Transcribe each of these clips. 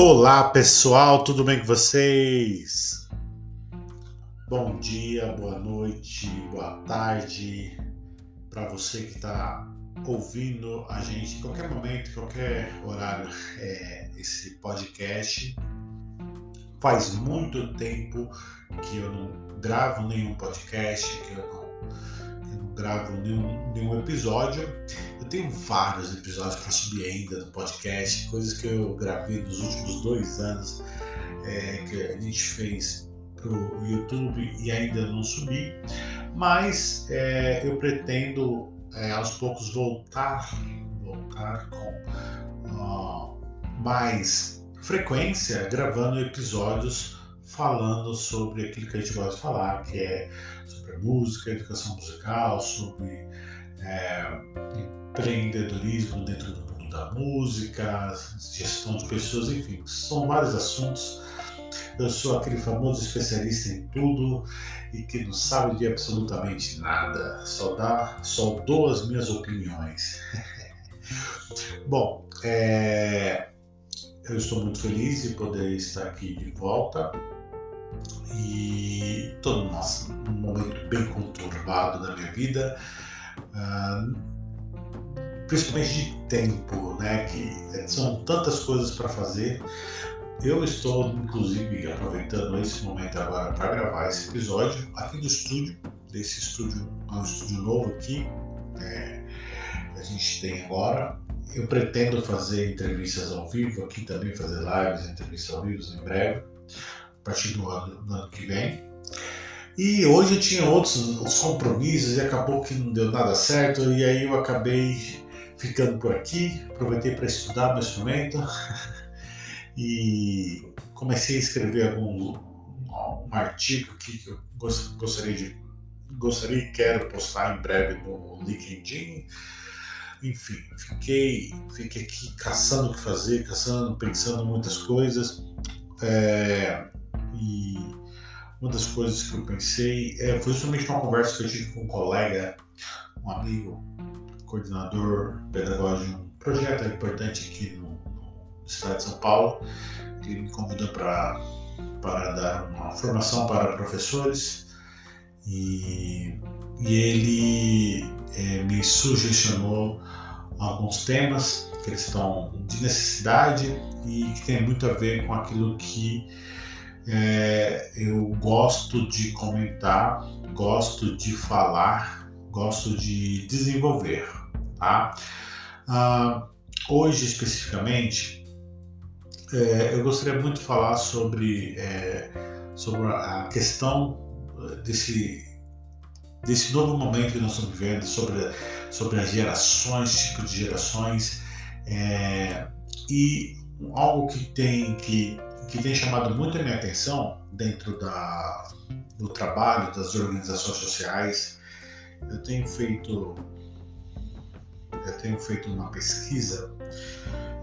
Olá pessoal, tudo bem com vocês? Bom dia, boa noite, boa tarde para você que está ouvindo a gente em qualquer momento, qualquer horário, é, esse podcast. Faz muito tempo que eu não gravo nenhum podcast, que eu não gravo nenhum, nenhum episódio. Tenho vários episódios para subir ainda no podcast, coisas que eu gravei nos últimos dois anos, é, que a gente fez para o YouTube e ainda não subi, mas é, eu pretendo é, aos poucos voltar, voltar com mais frequência, gravando episódios falando sobre aquilo que a gente gosta de falar, que é sobre música, educação musical, sobre é, empreendedorismo dentro do mundo da música, gestão de pessoas, enfim, são vários assuntos. Eu sou aquele famoso especialista em tudo e que não sabe de absolutamente nada, só dá, só dou as minhas opiniões. Bom, é, eu estou muito feliz de poder estar aqui de volta e estou num momento bem conturbado da minha vida. Uh, principalmente de tempo, né? Que são tantas coisas para fazer. Eu estou, inclusive, aproveitando esse momento agora para gravar esse episódio aqui do estúdio, desse estúdio, é um estúdio novo aqui, é, que a gente tem agora. Eu pretendo fazer entrevistas ao vivo aqui também, fazer lives, entrevistas ao vivo em breve, a partir do ano, do ano que vem. E hoje eu tinha outros compromissos e acabou que não deu nada certo, e aí eu acabei ficando por aqui. Aproveitei para estudar meu instrumento e comecei a escrever algum um artigo que eu gostaria de gostaria e quero postar em breve no LinkedIn. Enfim, fiquei, fiquei aqui caçando o que fazer, caçando, pensando muitas coisas. É, e uma das coisas que eu pensei é, foi justamente uma conversa que eu tive com um colega, um amigo coordenador pedagógico de um projeto importante aqui no, no estado de São Paulo. Ele me convidou para para dar uma formação para professores e, e ele é, me sugestionou alguns temas que estão de necessidade e que tem muito a ver com aquilo que é, eu gosto de comentar, gosto de falar, gosto de desenvolver. Tá? Ah, hoje, especificamente, é, eu gostaria muito de falar sobre, é, sobre a questão desse, desse novo momento que nós estamos vivendo, sobre, sobre as gerações, tipo de gerações, é, e algo que tem, que, que tem chamado muito a minha atenção dentro da, do trabalho das organizações sociais. Eu tenho feito eu tenho feito uma pesquisa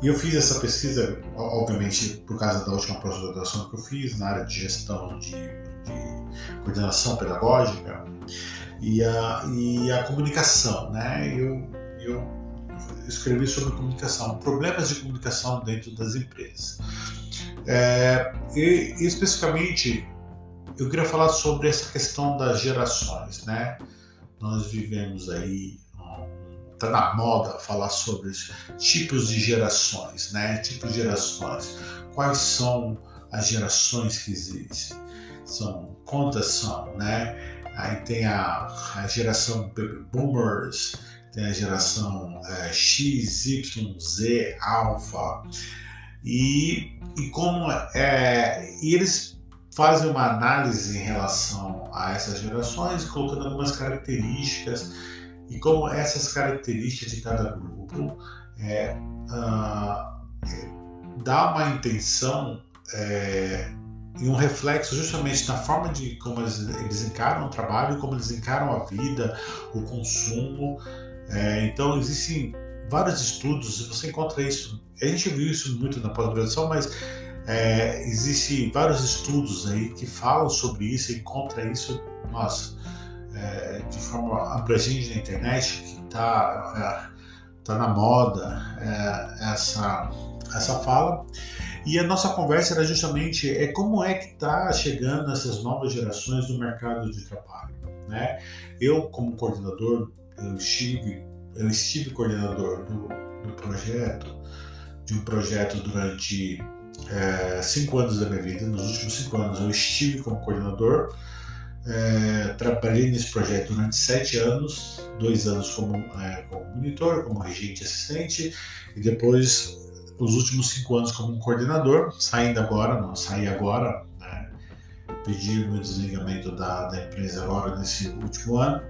e eu fiz essa pesquisa, obviamente, por causa da última pós-graduação que eu fiz na área de gestão de, de coordenação pedagógica e a, e a comunicação, né? Eu, eu escrevi sobre comunicação, problemas de comunicação dentro das empresas. É, e, especificamente, eu queria falar sobre essa questão das gerações, né? Nós vivemos aí tá na moda falar sobre tipos de gerações, né? Tipos de gerações. Quais são as gerações que existem? São quantas são, né? Aí tem a, a geração boomers, tem a geração é, X, Y, Z, alfa. E, e como é, e eles fazem uma análise em relação a essas gerações, colocando algumas características e como essas características de cada grupo é, uh, dá uma intenção é, e um reflexo justamente na forma de como eles, eles encaram o trabalho, como eles encaram a vida, o consumo. É, então existem vários estudos, você encontra isso. A gente viu isso muito na pós-graduação, mas é, existem vários estudos aí que falam sobre isso, encontra isso, nossa, é, de forma abrangente na internet, que está é, tá na moda é, essa, essa fala. E a nossa conversa era justamente é como é que está chegando essas novas gerações no mercado de trabalho. Né? Eu, como coordenador, eu estive, eu estive coordenador do, do projeto, de um projeto durante é, cinco anos da minha vida. Nos últimos cinco anos eu estive como coordenador é, trabalhei nesse projeto durante sete anos, dois anos como, é, como monitor, como regente assistente, e depois os últimos cinco anos como coordenador, saindo agora, não saí agora, né, pedi o meu desligamento da, da empresa agora nesse último ano.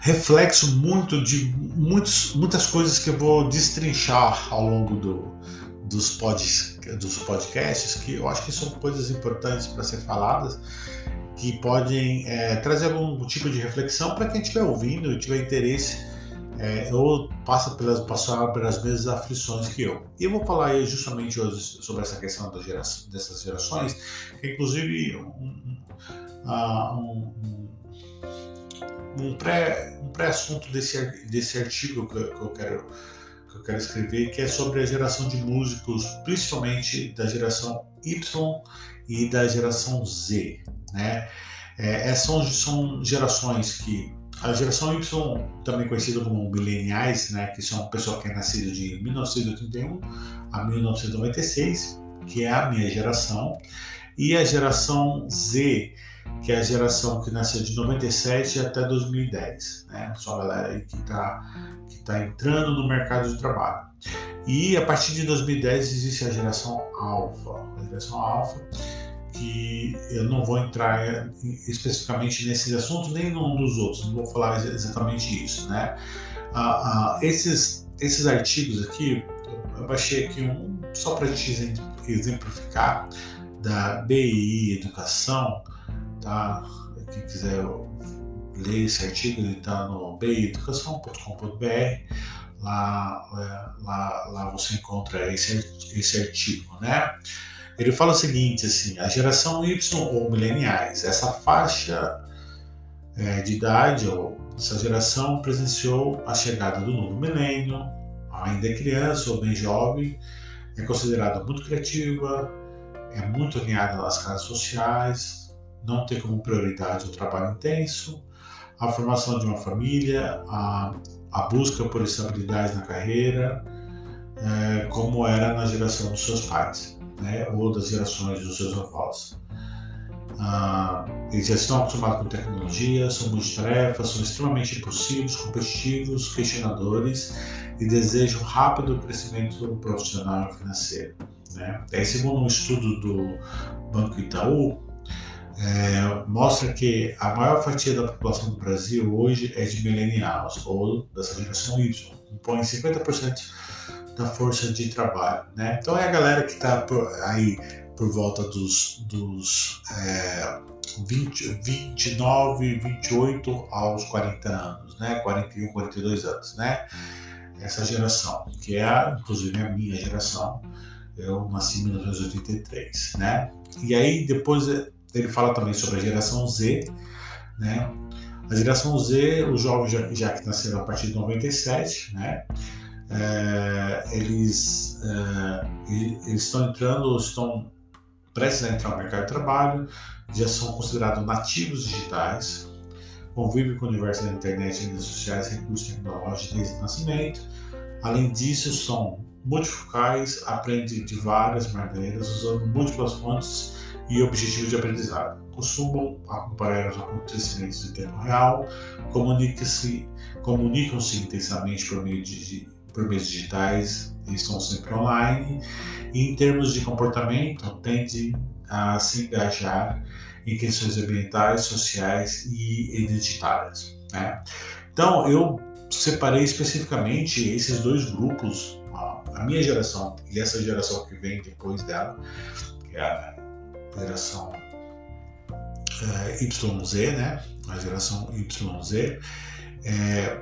Reflexo muito de muitos, muitas coisas que eu vou destrinchar ao longo do, dos, pod, dos podcasts, que eu acho que são coisas importantes para ser faladas que podem é, trazer algum tipo de reflexão para quem estiver ouvindo e tiver interesse é, ou passa pelas, passar pelas mesmas aflições que eu. E eu vou falar justamente hoje sobre essa questão da geração, dessas gerações, que inclusive um, um, um, pré, um pré-assunto desse, desse artigo que eu, que eu quero que eu quero escrever, que é sobre a geração de músicos, principalmente da geração Y e da geração Z. Né? É, é, são, são gerações que a geração Y, também conhecida como mileniais, né, que são pessoas que é nascido de 1981 a 1996, que é a minha geração, e a geração Z, que é a geração que nasceu de 97 até 2010, né? Só a galera aí que está que tá entrando no mercado de trabalho. E a partir de 2010 existe a geração Alpha. A geração Alpha que eu não vou entrar especificamente nesses assuntos nem num dos outros, não vou falar exatamente isso, né? Ah, ah, esses, esses artigos aqui, eu baixei aqui um só para te exemplificar da BI Educação, tá? Quem quiser ler esse artigo, ele está no bieducação.com.br. Lá, é, lá, lá você encontra esse, esse artigo, né? Ele fala o seguinte, assim, a geração Y ou mileniais, essa faixa é, de idade ou essa geração presenciou a chegada do novo milênio, ainda é criança ou bem jovem, é considerada muito criativa, é muito alinhada nas casas sociais, não tem como prioridade o trabalho intenso, a formação de uma família, a, a busca por estabilidade na carreira, é, como era na geração dos seus pais né, ou das gerações dos seus avós. Ah, eles já estão acostumados com tecnologia, são multitarefas, são extremamente impulsivos, competitivos, questionadores e desejam rápido crescimento profissional e financeiro. Né? Aí, segundo um estudo do Banco Itaú, é, mostra que a maior fatia da população do Brasil hoje é de millennials, ou dessa geração Y, compõe 50% da força de trabalho, né? Então é a galera que está aí por volta dos, dos é, 20, 29, 28 aos 40 anos, né? 41, 42 anos, né? Essa geração, que é inclusive a minha geração, eu nasci em 1983, né? E aí depois ele fala também sobre a geração Z, né? A geração Z, os jovens já, já que nasceram a partir de 97, né? é, eles, é, eles estão entrando, estão prestes a entrar no mercado de trabalho, já são considerados nativos digitais, convivem com o universo da internet, redes sociais, recursos tecnológicos desde o nascimento. Além disso, são multifocais, aprendem de várias maneiras, usando múltiplas fontes e objetivos de aprendizado. Costumam acompanhar os acontecimentos em tempo real, comunicam-se comunicam intensamente por meio de por meios digitais e estão sempre online. E em termos de comportamento, tendem a se engajar em questões ambientais, sociais e identitárias. Né? Então, eu separei especificamente esses dois grupos, a minha geração e essa geração que vem depois dela, que é a geração é, YZ, né? A geração YZ. É,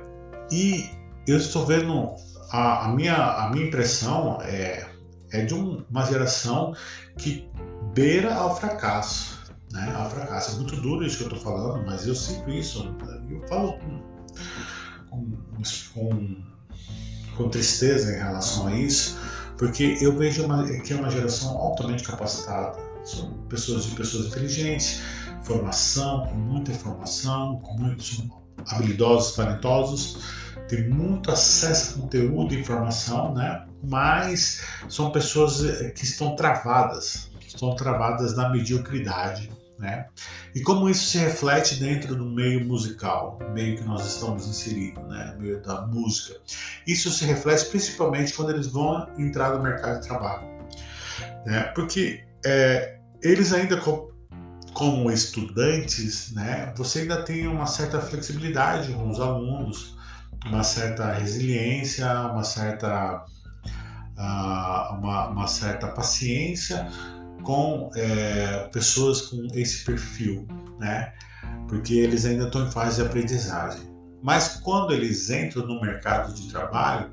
e eu estou vendo a, a, minha, a minha impressão é, é de um, uma geração que beira ao fracasso. Né? Ao fracasso. É muito duro isso que eu estou falando, mas eu sinto isso. Eu falo com, com, com, com tristeza em relação a isso, porque eu vejo uma, que é uma geração altamente capacitada. São pessoas de pessoas inteligentes, formação, com muita informação, com muitos habilidosos, talentosos, tem muito acesso a conteúdo e informação, né? Mas são pessoas eh, que estão travadas, estão travadas na mediocridade, né? E como isso se reflete dentro do meio musical, meio que nós estamos inseridos, né? meio da música. Isso se reflete principalmente quando eles vão entrar no mercado de trabalho, né? Porque é, eles ainda como estudantes, né, você ainda tem uma certa flexibilidade com os alunos, uma certa resiliência, uma certa, uh, uma, uma, certa paciência com é, pessoas com esse perfil, né? Porque eles ainda estão em fase de aprendizagem. Mas quando eles entram no mercado de trabalho,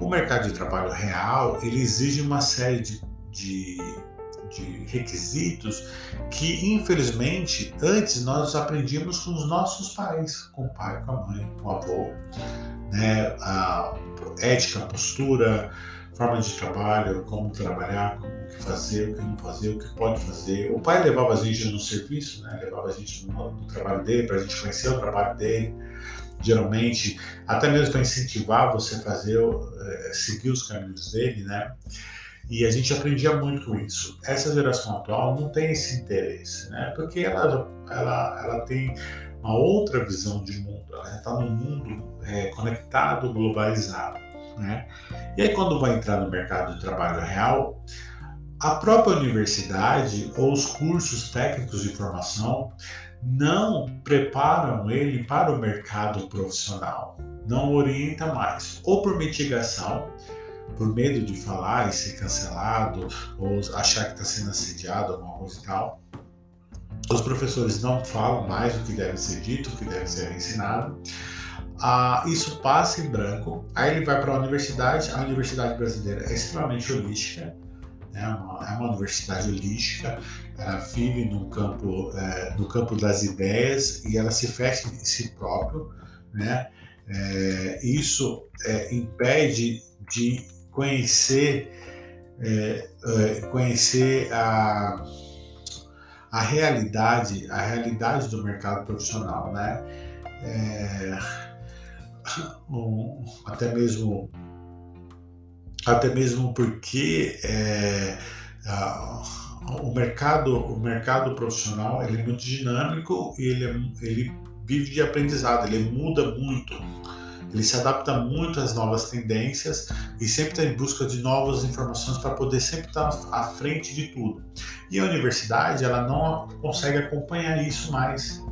o mercado de trabalho real ele exige uma série de, de de requisitos que, infelizmente, antes nós aprendíamos com os nossos pais, com o pai, com a mãe, com o avô, né? A ética, postura, forma de trabalho, como trabalhar, como o que fazer, o que não fazer, o que pode fazer. O pai levava a gente no serviço, né? levava a gente no, no trabalho dele, para a gente conhecer o trabalho dele geralmente até mesmo para incentivar você a fazer é, seguir os caminhos dele, né? E a gente aprendia muito com isso. Essa geração atual não tem esse interesse, né? Porque ela, ela, ela tem uma outra visão de mundo. Ela está num mundo é, conectado, globalizado, né? E aí quando vai entrar no mercado de trabalho real, a própria universidade ou os cursos técnicos de formação não preparam ele para o mercado profissional, não orienta mais, ou por mitigação, por medo de falar e ser cancelado ou achar que está sendo assediado, alguma coisa e tal. Os professores não falam mais o que deve ser dito, o que deve ser ensinado. Ah, isso passa em branco. Aí ele vai para a universidade. A universidade brasileira é extremamente holística, né? é, uma, é uma universidade holística. Ela vive no campo, é, no campo das ideias e ela se fecha em si próprio. Né? É, isso é, impede de conhecer, é, é, conhecer a, a realidade, a realidade do mercado profissional, né? É, um, até mesmo até mesmo porque é, a, o mercado o mercado profissional ele é muito dinâmico e ele, é, ele vive de aprendizado ele muda muito ele se adapta muito às novas tendências e sempre está em busca de novas informações para poder sempre estar tá à frente de tudo. E a universidade, ela não consegue acompanhar isso mais.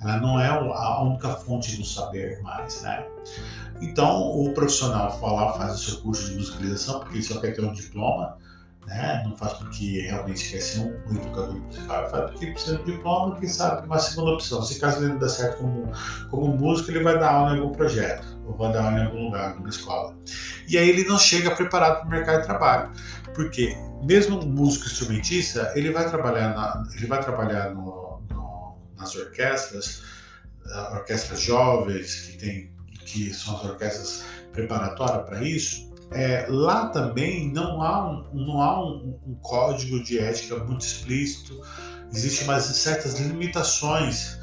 Ela não é a única fonte do saber mais, né? Então, o profissional lá, faz o seu curso de musicalização, porque ele só quer ter um diploma, né? Não faz porque realmente quer ser um, educador musical, faz porque precisa de um diploma, porque sabe que uma segunda opção. Se caso ele não der certo como, como músico, ele vai dar aula em algum projeto, ou vai dar aula em algum lugar, numa escola. E aí ele não chega preparado para o mercado de trabalho, porque mesmo um músico instrumentista, ele vai trabalhar, na, ele vai trabalhar no, no, nas orquestras, uh, orquestras jovens, que, tem, que são as orquestras preparatórias para isso, é, lá também não há, um, não há um, um, código de ética muito explícito, existem mais certas limitações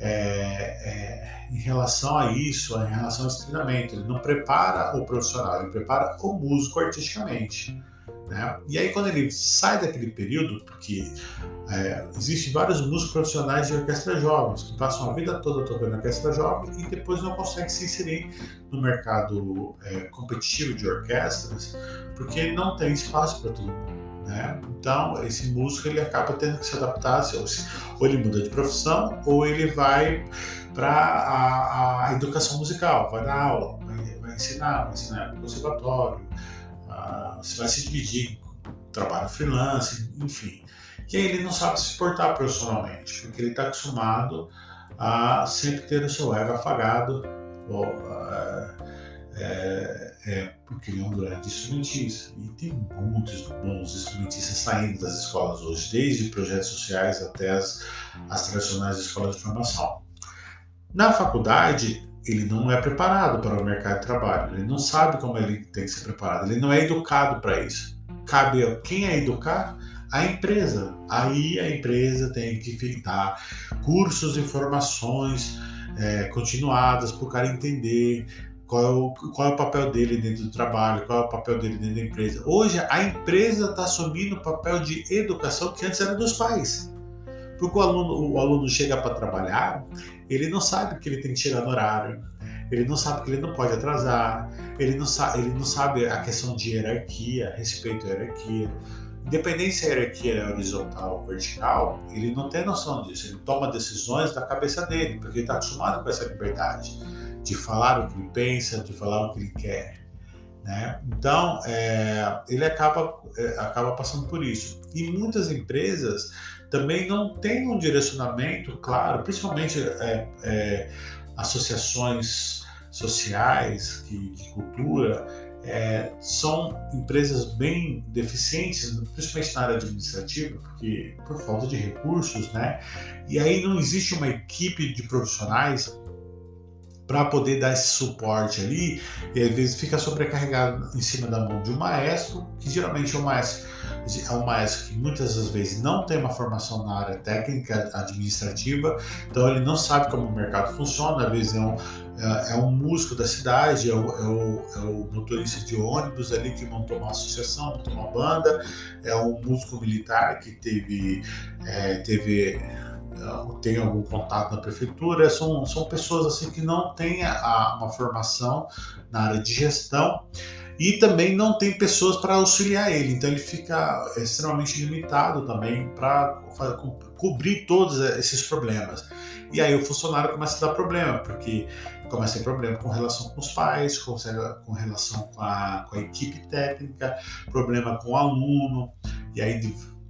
é, é, em relação a isso, em relação ao treinamento. Ele não prepara o profissional, ele prepara o músico artisticamente. Né? E aí, quando ele sai daquele período, porque é, existem vários músicos profissionais de orquestra jovens que passam a vida toda tocando orquestra jovem e depois não conseguem se inserir no mercado é, competitivo de orquestras porque não tem espaço para todo mundo. Né? Então, esse músico ele acaba tendo que se adaptar, ou, ele muda de profissão, ou ele vai para a, a, educação musical, vai dar aula, vai, vai ensinar, vai ensinar no conservatório você vai se dividir trabalho freelance, enfim. E aí ele não sabe se portar profissionalmente, porque ele está acostumado a sempre ter o seu ego afagado, ou, uh, é, é, porque ele é um grande instrumentista. E tem muitos bons instrumentistas saindo das escolas hoje, desde projetos sociais até as, as tradicionais escolas de formação. Na faculdade, ele não é preparado para o mercado de trabalho, ele não sabe como ele tem que ser preparado, ele não é educado para isso. Cabe a quem é educar? A empresa. Aí a empresa tem que dar cursos e formações é, continuadas para o cara entender qual é, o, qual é o papel dele dentro do trabalho, qual é o papel dele dentro da empresa. Hoje a empresa está assumindo o papel de educação que antes era dos pais. Porque o aluno, o aluno chega para trabalhar, ele não sabe que ele tem que chegar no horário, ele não sabe que ele não pode atrasar, ele não sabe, ele não sabe a questão de hierarquia, respeito à hierarquia. Independente se a hierarquia é horizontal ou vertical, ele não tem noção disso. Ele toma decisões da cabeça dele, porque ele está acostumado com essa liberdade de falar o que ele pensa, de falar o que ele quer. Né? Então, é, ele acaba, é, acaba passando por isso. E muitas empresas também não tem um direcionamento claro, principalmente é, é, associações sociais que, de cultura, é, são empresas bem deficientes, principalmente na área administrativa, porque por falta de recursos, né? E aí não existe uma equipe de profissionais para poder dar esse suporte ali, e às vezes fica sobrecarregado em cima da mão de um maestro, que geralmente é um maestro, é um maestro que muitas das vezes não tem uma formação na área técnica administrativa, então ele não sabe como o mercado funciona, às vezes é um, é, é um músico da cidade, é o, é, o, é o, motorista de ônibus ali que montou uma associação, montou uma banda, é um músico militar que teve, é, teve tem algum contato na prefeitura, são, são pessoas assim que não têm a, uma formação na área de gestão e também não tem pessoas para auxiliar ele, então ele fica extremamente limitado também para co cobrir todos esses problemas. E aí o funcionário começa a dar problema, porque começa a ter problema com relação com os pais, com, com relação com a, com a equipe técnica, problema com o aluno, e aí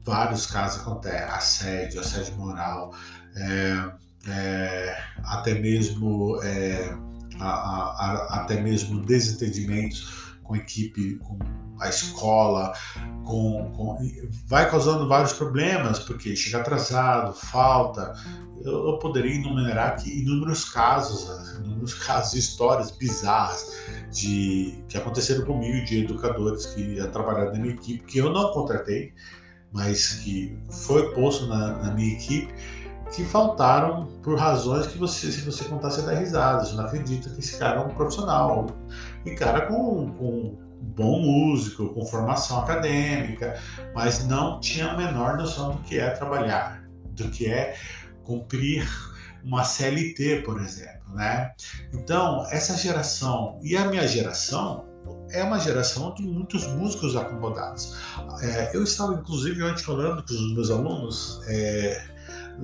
vários casos acontecem, assédio, assédio moral, é, é, até mesmo é, a, a, até mesmo desentendimentos com a equipe, com a escola, com, com, vai causando vários problemas, porque chega atrasado, falta. Eu, eu poderia enumerar aqui inúmeros casos, né, inúmeros casos, histórias bizarras de que aconteceram comigo, de educadores que trabalharam na minha equipe, que eu não contratei, mas que foi posto na, na minha equipe, que faltaram por razões que você, se você contar, você dá risada. Você não acredita que esse cara é um profissional. E cara com, com bom músico, com formação acadêmica, mas não tinha a menor noção do que é trabalhar, do que é cumprir uma CLT, por exemplo, né? Então, essa geração e a minha geração é uma geração de muitos músicos acomodados. É, eu estava, inclusive, ontem falando com os meus alunos é,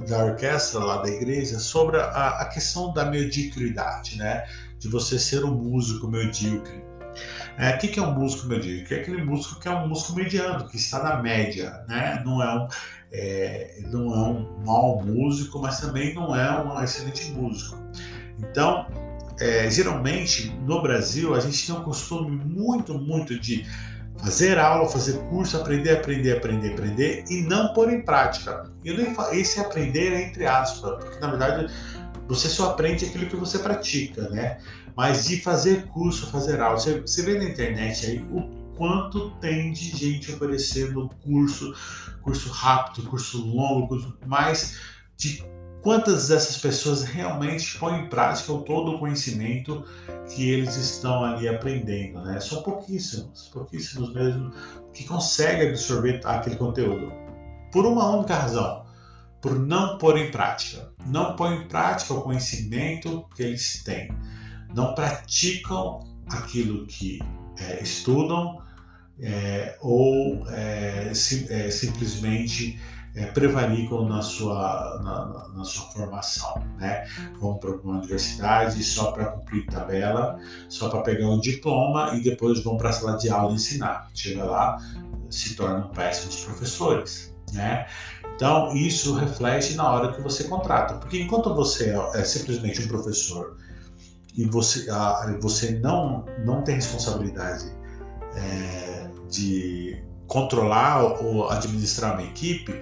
da orquestra lá da igreja sobre a, a, questão da mediocridade, né? De você ser um músico medíocre. É, o que, que é um músico medíocre? É aquele músico que é um músico mediano, que está na média, né? Não é um, é, não é um mau músico, mas também não é um excelente músico. Então, é, geralmente no Brasil a gente tem um costume muito, muito de fazer aula, fazer curso, aprender, aprender, aprender, aprender e não pôr em prática. E esse aprender é entre aspas, porque na verdade você só aprende aquilo que você pratica, né? Mas de fazer curso, fazer aula, você, você vê na internet aí o quanto tem de gente oferecendo curso, curso rápido, curso longo, curso, mas de quantas dessas pessoas realmente põem em prática todo o conhecimento que eles estão ali aprendendo, né? São pouquíssimos, pouquíssimos mesmo que conseguem absorver aquele conteúdo. Por uma única razão, por não pôr em prática. Não põem em prática o conhecimento que eles têm. Não praticam aquilo que é, estudam é, ou é, é, simplesmente é, prevaricam na sua, na, na, sua formação. Né? Vão para uma universidade só para cumprir tabela, só para pegar um diploma e depois vão para a sala de aula ensinar. Chega lá, se tornam péssimos professores. Né? Então, isso reflete na hora que você contrata, porque enquanto você é simplesmente um professor e você, você não, não tem responsabilidade é, de controlar ou administrar uma equipe,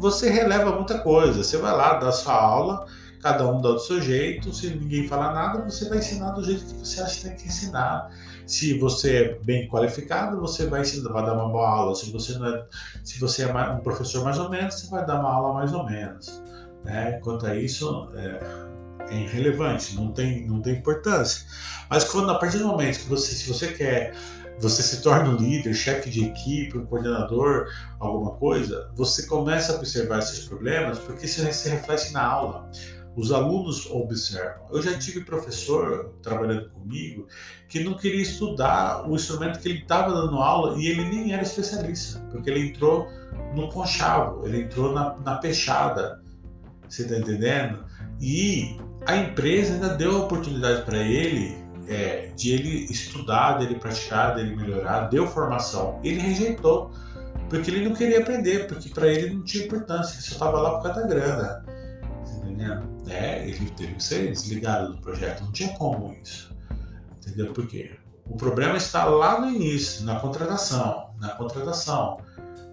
você releva muita coisa. Você vai lá dar sua aula cada um dá do seu jeito. Se ninguém falar nada, você vai ensinar do jeito que você acha que tem que ensinar. Se você é bem qualificado, você vai ensinar, vai dar uma boa aula. Se você não é, se você é um professor mais ou menos, você vai dar uma aula mais ou menos. Né? Quanto a isso, é, é irrelevante, não tem, não tem importância. Mas quando a partir do momento que você, se você quer você se torna um líder, chefe de equipe, um coordenador, alguma coisa, você começa a observar esses problemas porque isso se reflete na aula. Os alunos observam. Eu já tive professor trabalhando comigo que não queria estudar o instrumento que ele estava dando aula e ele nem era especialista, porque ele entrou no conchavo, ele entrou na, na peixada. Você está entendendo? E a empresa ainda deu a oportunidade para ele é, de ele estudar, dele praticar, dele melhorar, deu formação. Ele rejeitou, porque ele não queria aprender, porque para ele não tinha importância, ele só estava lá por causa da grana. Entendeu? É, ele teve que ser desligado do projeto, não tinha como isso. Entendeu? Por quê? O problema está lá no início, na contratação. Na contratação.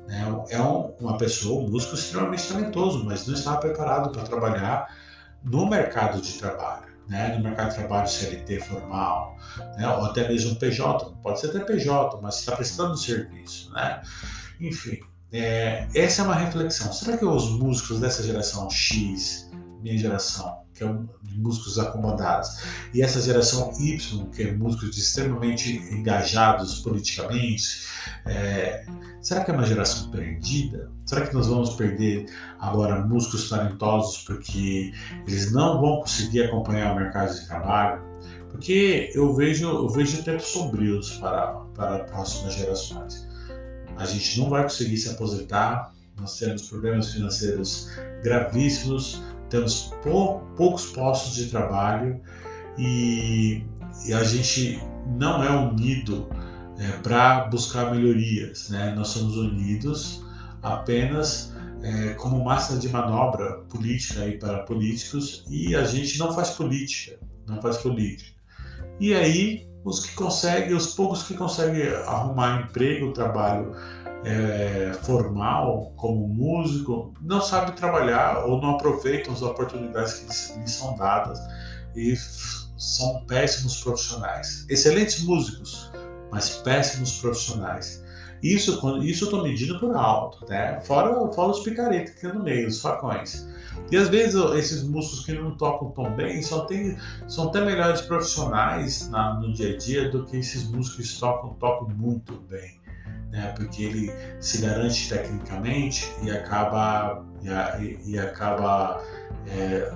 Né? É um, uma pessoa, um músico extremamente talentoso, mas não estava preparado para trabalhar no mercado de trabalho né, no mercado de trabalho CLT formal, né, ou até mesmo PJ, pode ser até PJ, mas está prestando serviço, né? Enfim, é, essa é uma reflexão. Será que os músicos dessa geração X, minha geração, que é de músicos acomodados, e essa geração Y, que é músicos extremamente engajados politicamente, é, será que é uma geração perdida? Será que nós vamos perder agora músicos talentosos porque eles não vão conseguir acompanhar o mercado de trabalho? Porque eu vejo, eu vejo tempos sombrios para, para próximas gerações. A gente não vai conseguir se aposentar, nós temos problemas financeiros gravíssimos, temos pou, poucos postos de trabalho e, e a gente não é unido é, para buscar melhorias. Né? Nós somos unidos apenas é, como massa de manobra política para políticos e a gente não faz política, não faz política. E aí os que conseguem, os poucos que conseguem arrumar emprego, trabalho é, formal como músico, não sabem trabalhar ou não aproveitam as oportunidades que lhes são dadas e são péssimos profissionais. Excelentes músicos, mas péssimos profissionais. Isso, isso eu estou medindo por alto, né? Fora, fora os picaretas que tem no meio, os facões. E às vezes esses músicos que não tocam tão bem são, tem, são até melhores profissionais na, no dia a dia do que esses músicos que tocam, tocam muito bem. Né? Porque ele se garante tecnicamente e acaba, e, e acaba é,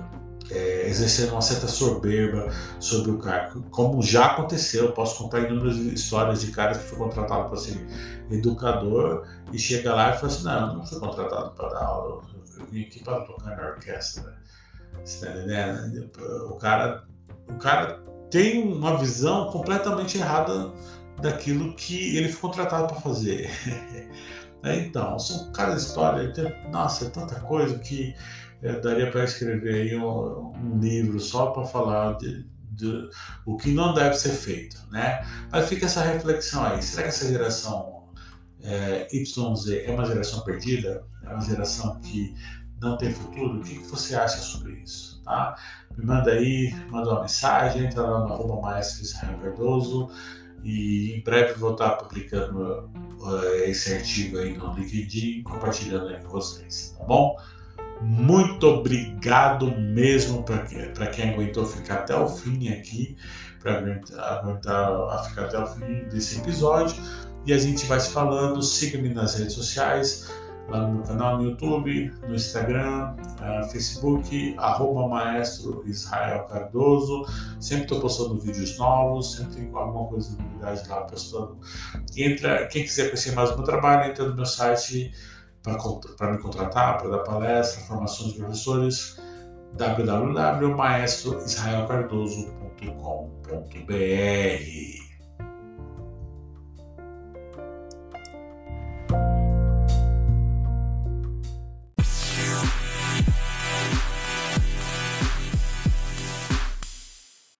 é, exercendo uma certa soberba sobre o cargo, como já aconteceu. Eu posso contar inúmeras histórias de caras que foi contratado para ser educador e chega lá e fala assim: Não, eu não fui contratado para dar aula, eu vim aqui para tocar na orquestra. Você tá entendendo? O cara, o cara tem uma visão completamente errada daquilo que ele foi contratado para fazer. então, são cada história, tem, nossa, é tanta coisa que é, daria para escrever aí um, um livro só para falar de, de, o que não deve ser feito, né? Mas fica essa reflexão aí. Será que essa geração é, YZ é uma geração perdida? É uma geração que não tem futuro? O que, que você acha sobre isso? Tá? Me manda aí, manda uma mensagem, entra lá no arroba maestro Israel Cardoso e em breve vou estar publicando uh, esse artigo aí no LinkedIn, compartilhando aí com vocês, tá bom? Muito obrigado mesmo para quem aguentou ficar até o fim aqui, para aguentar ficar até o fim desse episódio. E a gente vai se falando. Siga-me nas redes sociais, lá no meu canal no YouTube, no Instagram, uh, Facebook, arroba maestro Israel Cardoso. Sempre estou postando vídeos novos, sempre tem alguma coisa de novidade lá postando. Entra, quem quiser conhecer mais do meu trabalho, entra no meu site para me contratar, para dar palestra, formações de professores, www.maestroisraelcardoso.com.br